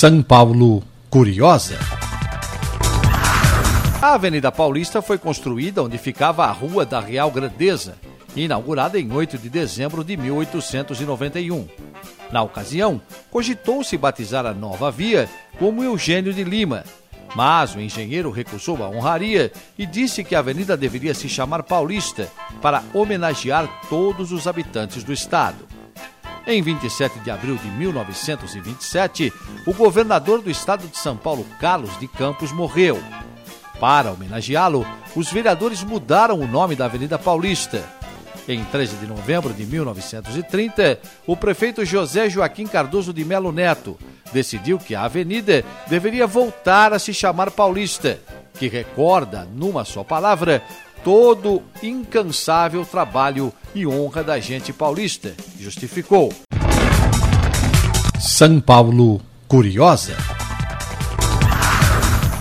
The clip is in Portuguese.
São Paulo Curiosa. A Avenida Paulista foi construída onde ficava a Rua da Real Grandeza, inaugurada em 8 de dezembro de 1891. Na ocasião, cogitou-se batizar a nova via como Eugênio de Lima, mas o engenheiro recusou a honraria e disse que a avenida deveria se chamar Paulista para homenagear todos os habitantes do estado. Em 27 de abril de 1927, o governador do estado de São Paulo, Carlos de Campos, morreu. Para homenageá-lo, os vereadores mudaram o nome da Avenida Paulista. Em 13 de novembro de 1930, o prefeito José Joaquim Cardoso de Melo Neto decidiu que a avenida deveria voltar a se chamar Paulista, que recorda, numa só palavra, todo incansável trabalho e honra da gente paulista, justificou. São Paulo Curiosa.